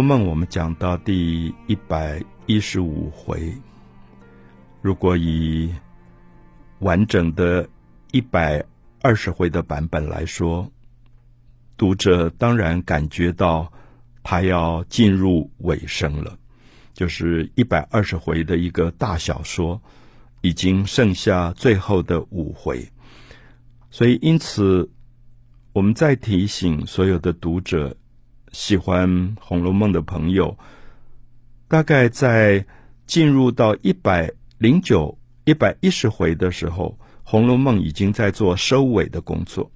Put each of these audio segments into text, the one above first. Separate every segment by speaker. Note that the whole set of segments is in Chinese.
Speaker 1: 梦》我们讲到第一百一十五回，如果以完整的一百二十回的版本来说，读者当然感觉到他要进入尾声了，就是一百二十回的一个大小说，已经剩下最后的五回，所以因此我们再提醒所有的读者。喜欢《红楼梦》的朋友，大概在进入到一百零九、一百一十回的时候，《红楼梦》已经在做收尾的工作。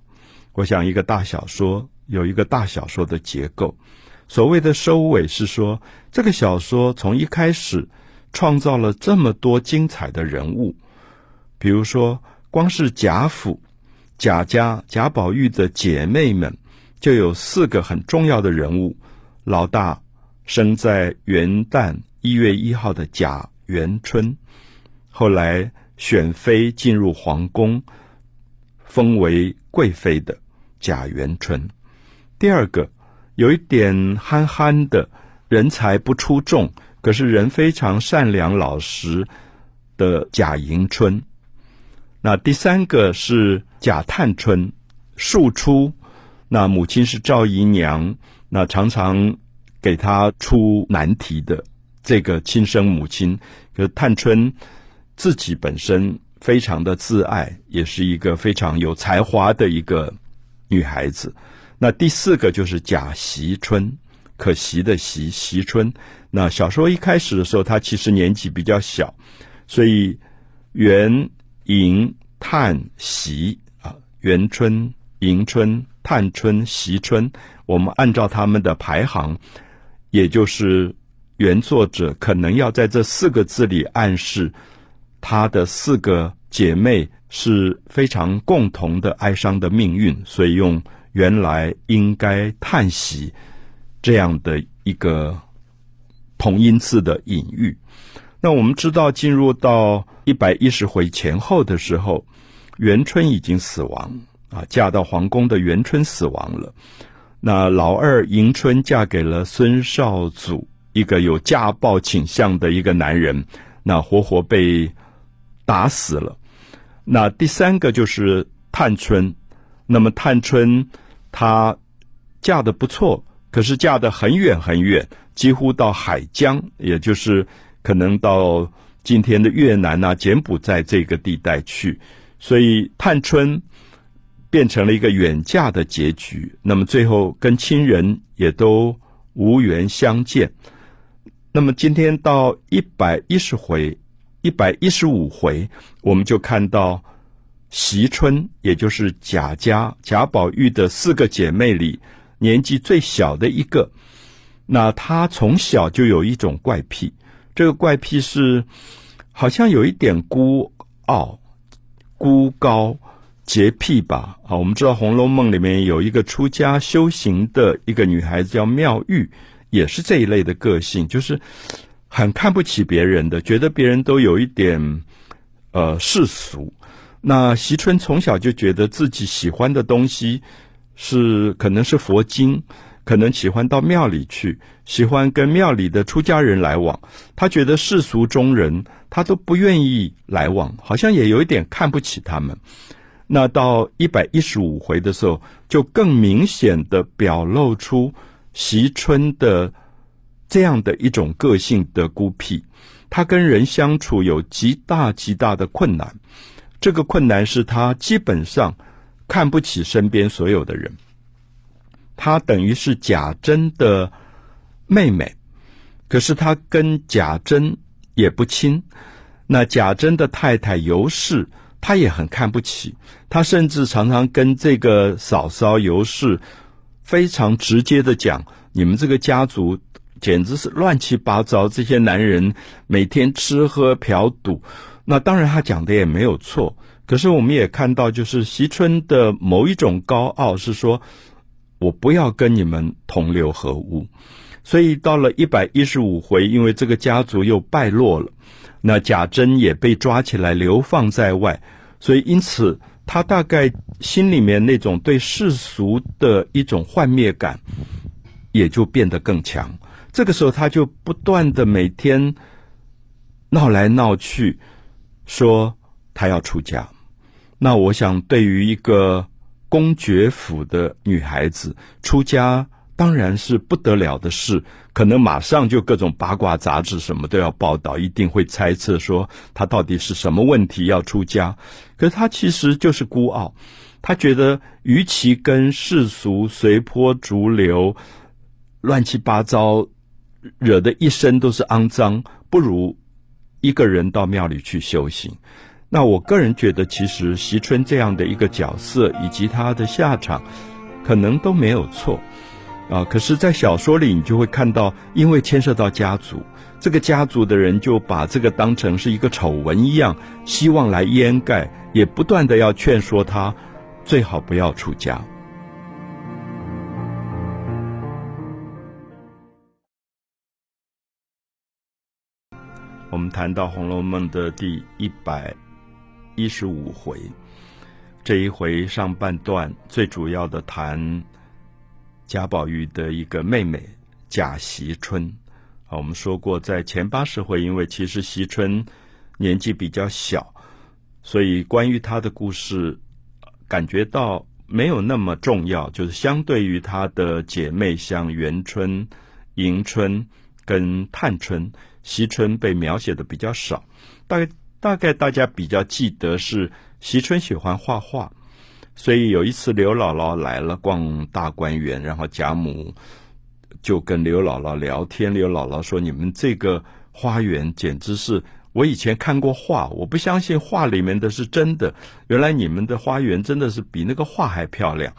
Speaker 1: 我想，一个大小说有一个大小说的结构。所谓的收尾，是说这个小说从一开始创造了这么多精彩的人物，比如说，光是贾府、贾家、贾宝玉的姐妹们。就有四个很重要的人物，老大生在元旦一月一号的贾元春，后来选妃进入皇宫，封为贵妃的贾元春。第二个有一点憨憨的，人才不出众，可是人非常善良老实的贾迎春。那第三个是贾探春，庶出。那母亲是赵姨娘，那常常给他出难题的这个亲生母亲，可探春自己本身非常的自爱，也是一个非常有才华的一个女孩子。那第四个就是贾惜春，可惜的惜惜春。那小说一开始的时候，她其实年纪比较小，所以元迎探惜啊，元春迎春。探春、惜春，我们按照他们的排行，也就是原作者可能要在这四个字里暗示，他的四个姐妹是非常共同的哀伤的命运，所以用原来应该叹息这样的一个同音字的隐喻。那我们知道，进入到一百一十回前后的时候，元春已经死亡。啊，嫁到皇宫的元春死亡了，那老二迎春嫁给了孙少祖，一个有家暴倾向的一个男人，那活活被打死了。那第三个就是探春，那么探春她嫁的不错，可是嫁的很远很远，几乎到海疆，也就是可能到今天的越南啊、柬埔寨这个地带去，所以探春。变成了一个远嫁的结局，那么最后跟亲人也都无缘相见。那么今天到一百一十回、一百一十五回，我们就看到惜春，也就是贾家贾宝玉的四个姐妹里年纪最小的一个。那她从小就有一种怪癖，这个怪癖是好像有一点孤傲、孤高。洁癖吧，啊，我们知道《红楼梦》里面有一个出家修行的一个女孩子叫妙玉，也是这一类的个性，就是很看不起别人的，觉得别人都有一点呃世俗。那惜春从小就觉得自己喜欢的东西是可能是佛经，可能喜欢到庙里去，喜欢跟庙里的出家人来往。他觉得世俗中人他都不愿意来往，好像也有一点看不起他们。那到一百一十五回的时候，就更明显的表露出惜春的这样的一种个性的孤僻。他跟人相处有极大极大的困难，这个困难是他基本上看不起身边所有的人。他等于是贾珍的妹妹，可是他跟贾珍也不亲。那贾珍的太太尤氏。他也很看不起，他甚至常常跟这个嫂嫂尤氏非常直接的讲：“你们这个家族简直是乱七八糟，这些男人每天吃喝嫖赌。”那当然，他讲的也没有错。可是我们也看到，就是惜春的某一种高傲是说：“我不要跟你们同流合污。”所以到了一百一十五回，因为这个家族又败落了。那贾珍也被抓起来流放在外，所以因此他大概心里面那种对世俗的一种幻灭感，也就变得更强。这个时候他就不断的每天闹来闹去，说他要出家。那我想，对于一个公爵府的女孩子出家，当然是不得了的事。可能马上就各种八卦杂志什么都要报道，一定会猜测说他到底是什么问题要出家。可是她其实就是孤傲，他觉得与其跟世俗随波逐流、乱七八糟，惹得一身都是肮脏，不如一个人到庙里去修行。那我个人觉得，其实席春这样的一个角色以及他的下场，可能都没有错。啊！可是，在小说里，你就会看到，因为牵涉到家族，这个家族的人就把这个当成是一个丑闻一样，希望来掩盖，也不断的要劝说他，最好不要出家。我们谈到《红楼梦》的第一百一十五回，这一回上半段最主要的谈。贾宝玉的一个妹妹贾惜春，啊，我们说过，在前八十回，因为其实惜春年纪比较小，所以关于她的故事，感觉到没有那么重要。就是相对于她的姐妹，像元春、迎春跟探春，惜春被描写的比较少。大概大概大家比较记得是惜春喜欢画画。所以有一次刘姥姥来了逛大观园，然后贾母就跟刘姥姥聊天。刘姥姥说：“你们这个花园简直是我以前看过画，我不相信画里面的是真的。原来你们的花园真的是比那个画还漂亮。”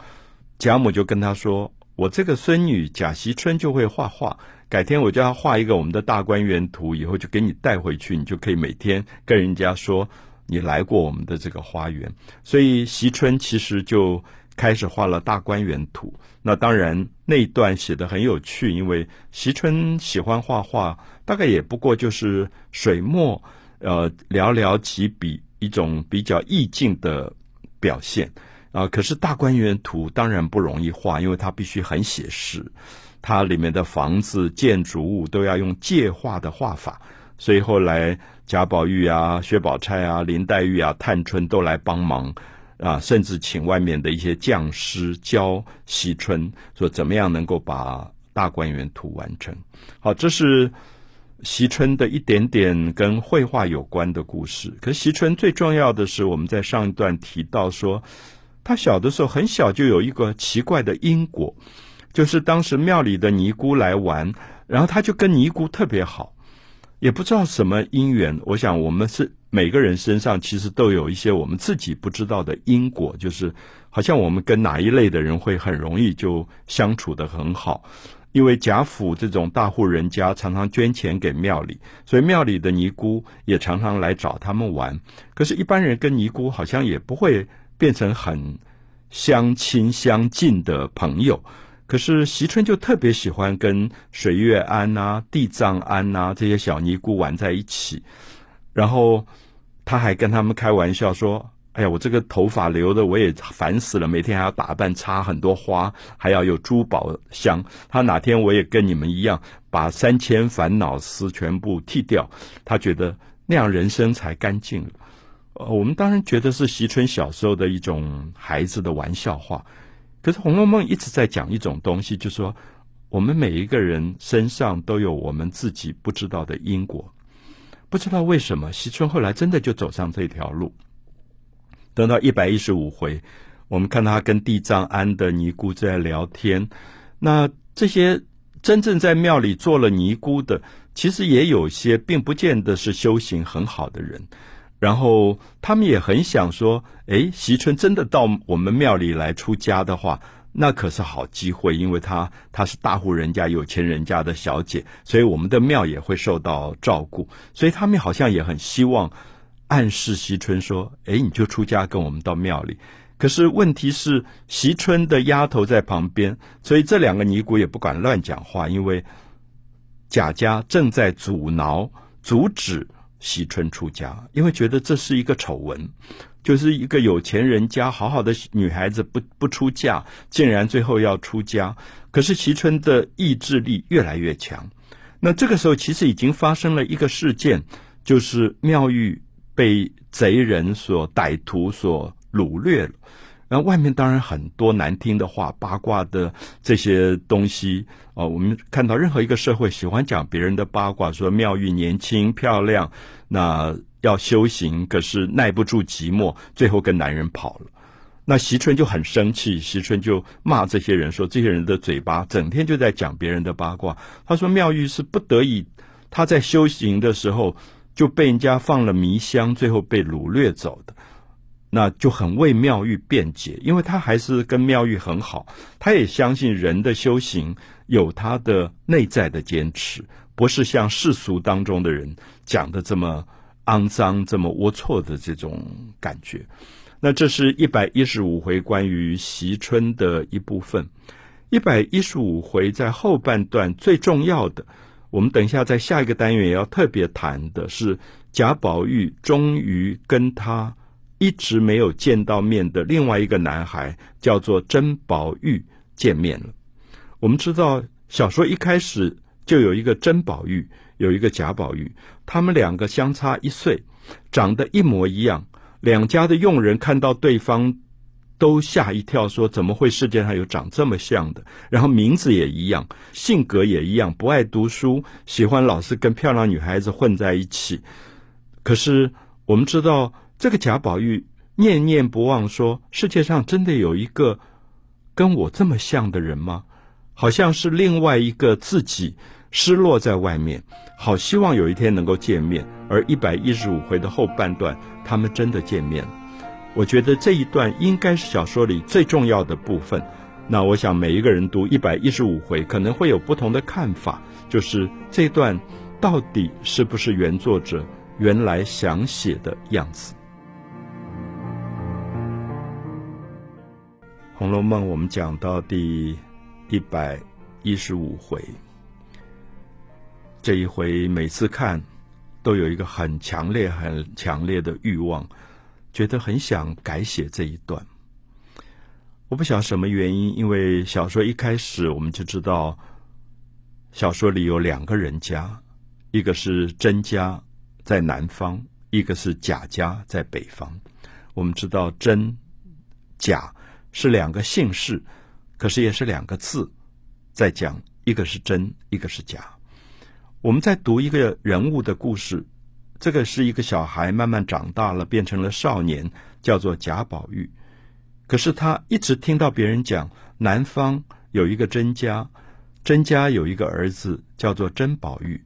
Speaker 1: 贾母就跟他说：“我这个孙女贾惜春就会画画，改天我叫她画一个我们的大观园图，以后就给你带回去，你就可以每天跟人家说。”你来过我们的这个花园，所以席春其实就开始画了大观园图。那当然那一段写的很有趣，因为席春喜欢画画，大概也不过就是水墨，呃，寥寥几笔，一种比较意境的表现啊。可是大观园图当然不容易画，因为它必须很写实，它里面的房子、建筑物都要用借画的画法。所以后来贾宝玉啊、薛宝钗啊、林黛玉啊、探春都来帮忙啊，甚至请外面的一些匠师教惜春，说怎么样能够把大观园图完成。好，这是惜春的一点点跟绘画有关的故事。可惜春最重要的是，我们在上一段提到说，他小的时候很小就有一个奇怪的因果，就是当时庙里的尼姑来玩，然后他就跟尼姑特别好。也不知道什么因缘，我想我们是每个人身上其实都有一些我们自己不知道的因果，就是好像我们跟哪一类的人会很容易就相处的很好。因为贾府这种大户人家常常捐钱给庙里，所以庙里的尼姑也常常来找他们玩。可是，一般人跟尼姑好像也不会变成很相亲相近的朋友。可是席春就特别喜欢跟水月庵呐、地藏庵呐这些小尼姑玩在一起，然后他还跟他们开玩笑说：“哎呀，我这个头发留的我也烦死了，每天还要打扮，插很多花，还要有珠宝香。他哪天我也跟你们一样，把三千烦恼丝全部剃掉，他觉得那样人生才干净。”呃，我们当然觉得是席春小时候的一种孩子的玩笑话。可是《红楼梦》一直在讲一种东西，就是说，我们每一个人身上都有我们自己不知道的因果，不知道为什么，惜春后来真的就走上这条路。等到一百一十五回，我们看到他跟地藏庵的尼姑在聊天，那这些真正在庙里做了尼姑的，其实也有些并不见得是修行很好的人。然后他们也很想说：“哎，席春真的到我们庙里来出家的话，那可是好机会，因为她她是大户人家、有钱人家的小姐，所以我们的庙也会受到照顾。所以他们好像也很希望暗示席春说：‘哎，你就出家跟我们到庙里。’可是问题是，席春的丫头在旁边，所以这两个尼姑也不敢乱讲话，因为贾家正在阻挠、阻止。”惜春出家，因为觉得这是一个丑闻，就是一个有钱人家好好的女孩子不不出嫁，竟然最后要出家。可是惜春的意志力越来越强。那这个时候，其实已经发生了一个事件，就是妙玉被贼人所歹徒所掳掠了。然后外面当然很多难听的话、八卦的这些东西哦。我们看到任何一个社会喜欢讲别人的八卦，说妙玉年轻漂亮，那要修行，可是耐不住寂寞，最后跟男人跑了。那席春就很生气，席春就骂这些人说：“这些人的嘴巴整天就在讲别人的八卦。”他说：“妙玉是不得已，他在修行的时候就被人家放了迷香，最后被掳掠走的。”那就很为妙玉辩解，因为他还是跟妙玉很好，他也相信人的修行有他的内在的坚持，不是像世俗当中的人讲的这么肮脏、这么龌龊的这种感觉。那这是一百一十五回关于席春的一部分。一百一十五回在后半段最重要的，我们等一下在下一个单元也要特别谈的是贾宝玉终于跟他一直没有见到面的另外一个男孩叫做甄宝玉见面了。我们知道小说一开始就有一个甄宝玉，有一个贾宝玉，他们两个相差一岁，长得一模一样。两家的佣人看到对方，都吓一跳，说：“怎么会世界上有长这么像的？”然后名字也一样，性格也一样，不爱读书，喜欢老是跟漂亮女孩子混在一起。可是我们知道，这个贾宝玉念念不忘说：“世界上真的有一个跟我这么像的人吗？”好像是另外一个自己失落在外面，好希望有一天能够见面。而一百一十五回的后半段。他们真的见面了，我觉得这一段应该是小说里最重要的部分。那我想每一个人读一百一十五回可能会有不同的看法，就是这段到底是不是原作者原来想写的样子？《红楼梦》我们讲到第一百一十五回，这一回每次看。都有一个很强烈、很强烈的欲望，觉得很想改写这一段。我不晓得什么原因，因为小说一开始我们就知道，小说里有两个人家，一个是甄家在南方，一个是贾家在北方。我们知道甄、贾是两个姓氏，可是也是两个字，在讲一个是真，一个是假。我们在读一个人物的故事，这个是一个小孩慢慢长大了，变成了少年，叫做贾宝玉。可是他一直听到别人讲，南方有一个甄家，甄家有一个儿子叫做甄宝玉。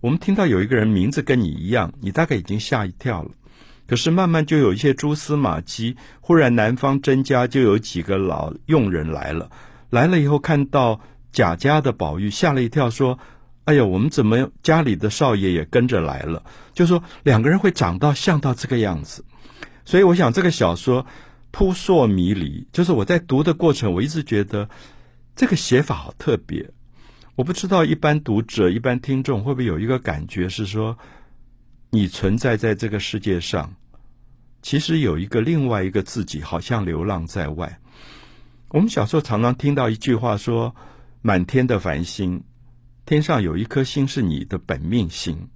Speaker 1: 我们听到有一个人名字跟你一样，你大概已经吓一跳了。可是慢慢就有一些蛛丝马迹，忽然南方甄家就有几个老佣人来了，来了以后看到贾家的宝玉，吓了一跳，说。哎呀，我们怎么家里的少爷也跟着来了？就说两个人会长到像到这个样子，所以我想这个小说扑朔迷离。就是我在读的过程，我一直觉得这个写法好特别。我不知道一般读者、一般听众会不会有一个感觉是说，你存在在这个世界上，其实有一个另外一个自己，好像流浪在外。我们小时候常常听到一句话说：“满天的繁星。”天上有一颗星是你的本命星，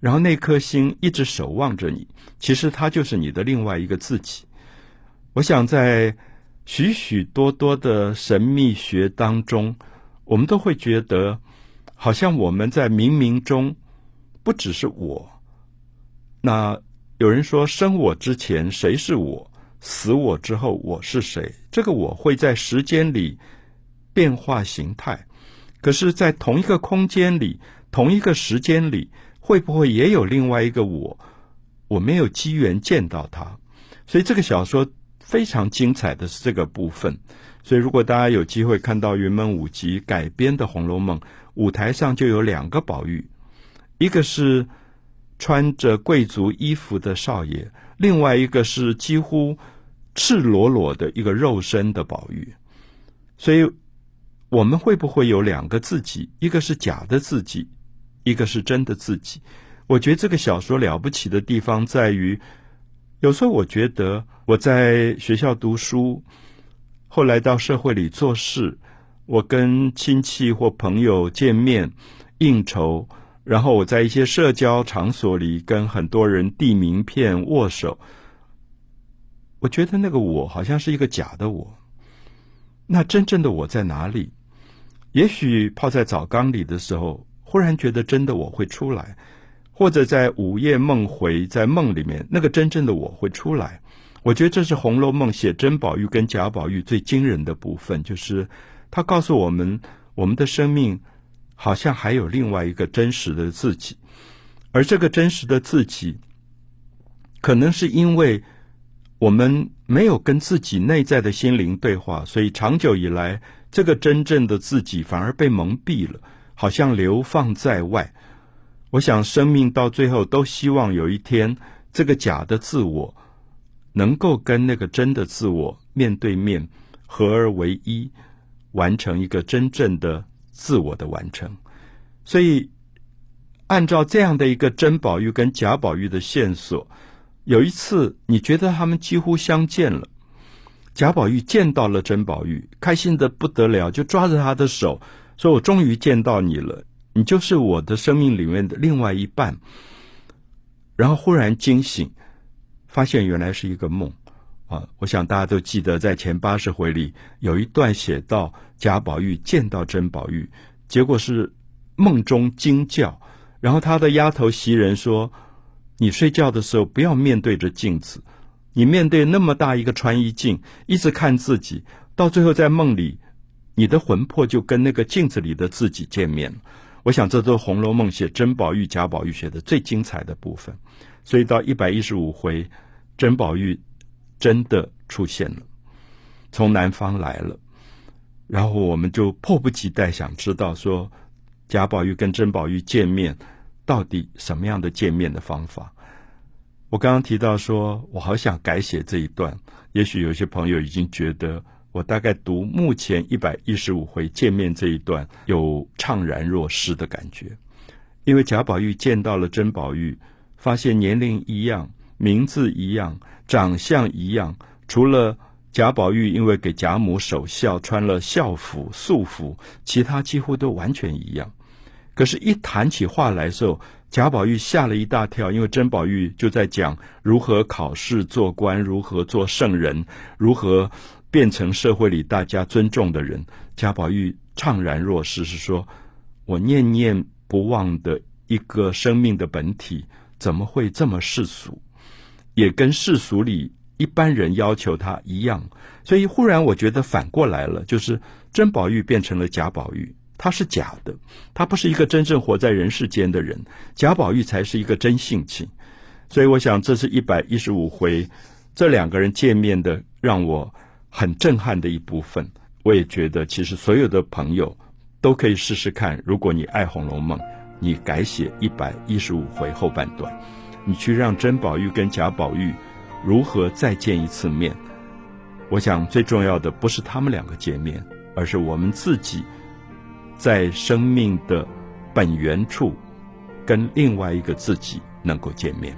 Speaker 1: 然后那颗星一直守望着你，其实它就是你的另外一个自己。我想在许许多多的神秘学当中，我们都会觉得，好像我们在冥冥中不只是我。那有人说，生我之前谁是我？死我之后我是谁？这个我会在时间里变化形态。可是，在同一个空间里，同一个时间里，会不会也有另外一个我？我没有机缘见到他，所以这个小说非常精彩的是这个部分。所以，如果大家有机会看到云门舞集改编的《红楼梦》，舞台上就有两个宝玉，一个是穿着贵族衣服的少爷，另外一个是几乎赤裸裸的一个肉身的宝玉，所以。我们会不会有两个自己？一个是假的自己，一个是真的自己。我觉得这个小说了不起的地方在于，有时候我觉得我在学校读书，后来到社会里做事，我跟亲戚或朋友见面应酬，然后我在一些社交场所里跟很多人递名片、握手。我觉得那个我好像是一个假的我。那真正的我在哪里？也许泡在澡缸里的时候，忽然觉得真的我会出来；或者在午夜梦回，在梦里面，那个真正的我会出来。我觉得这是《红楼梦》写甄宝玉跟贾宝玉最惊人的部分，就是他告诉我们，我们的生命好像还有另外一个真实的自己，而这个真实的自己，可能是因为我们没有跟自己内在的心灵对话，所以长久以来。这个真正的自己反而被蒙蔽了，好像流放在外。我想，生命到最后都希望有一天，这个假的自我能够跟那个真的自我面对面，合而为一，完成一个真正的自我的完成。所以，按照这样的一个甄宝玉跟贾宝玉的线索，有一次你觉得他们几乎相见了。贾宝玉见到了甄宝玉，开心的不得了，就抓着他的手说：“我终于见到你了，你就是我的生命里面的另外一半。”然后忽然惊醒，发现原来是一个梦啊！我想大家都记得，在前八十回里有一段写到贾宝玉见到甄宝玉，结果是梦中惊叫，然后他的丫头袭人说：“你睡觉的时候不要面对着镜子。”你面对那么大一个穿衣镜，一直看自己，到最后在梦里，你的魂魄就跟那个镜子里的自己见面。我想，这都是《红楼梦》写甄宝玉、贾宝玉写的最精彩的部分。所以到一百一十五回，甄宝玉真的出现了，从南方来了，然后我们就迫不及待想知道说，贾宝玉跟甄宝玉见面，到底什么样的见面的方法？我刚刚提到说，我好想改写这一段。也许有些朋友已经觉得，我大概读目前一百一十五回见面这一段，有怅然若失的感觉。因为贾宝玉见到了甄宝玉，发现年龄一样，名字一样，长相一样，除了贾宝玉因为给贾母守孝穿了孝服素服，其他几乎都完全一样。可是，一谈起话来时候，贾宝玉吓了一大跳，因为甄宝玉就在讲如何考试做官，如何做圣人，如何变成社会里大家尊重的人。贾宝玉怅然若失，是说：“我念念不忘的一个生命的本体，怎么会这么世俗？也跟世俗里一般人要求他一样。”所以忽然我觉得反过来了，就是甄宝玉变成了贾宝玉。他是假的，他不是一个真正活在人世间的人。贾宝玉才是一个真性情，所以我想这是一百一十五回这两个人见面的让我很震撼的一部分。我也觉得，其实所有的朋友都可以试试看。如果你爱《红楼梦》，你改写一百一十五回后半段，你去让甄宝玉跟贾宝玉如何再见一次面。我想最重要的不是他们两个见面，而是我们自己。在生命的本源处，跟另外一个自己能够见面。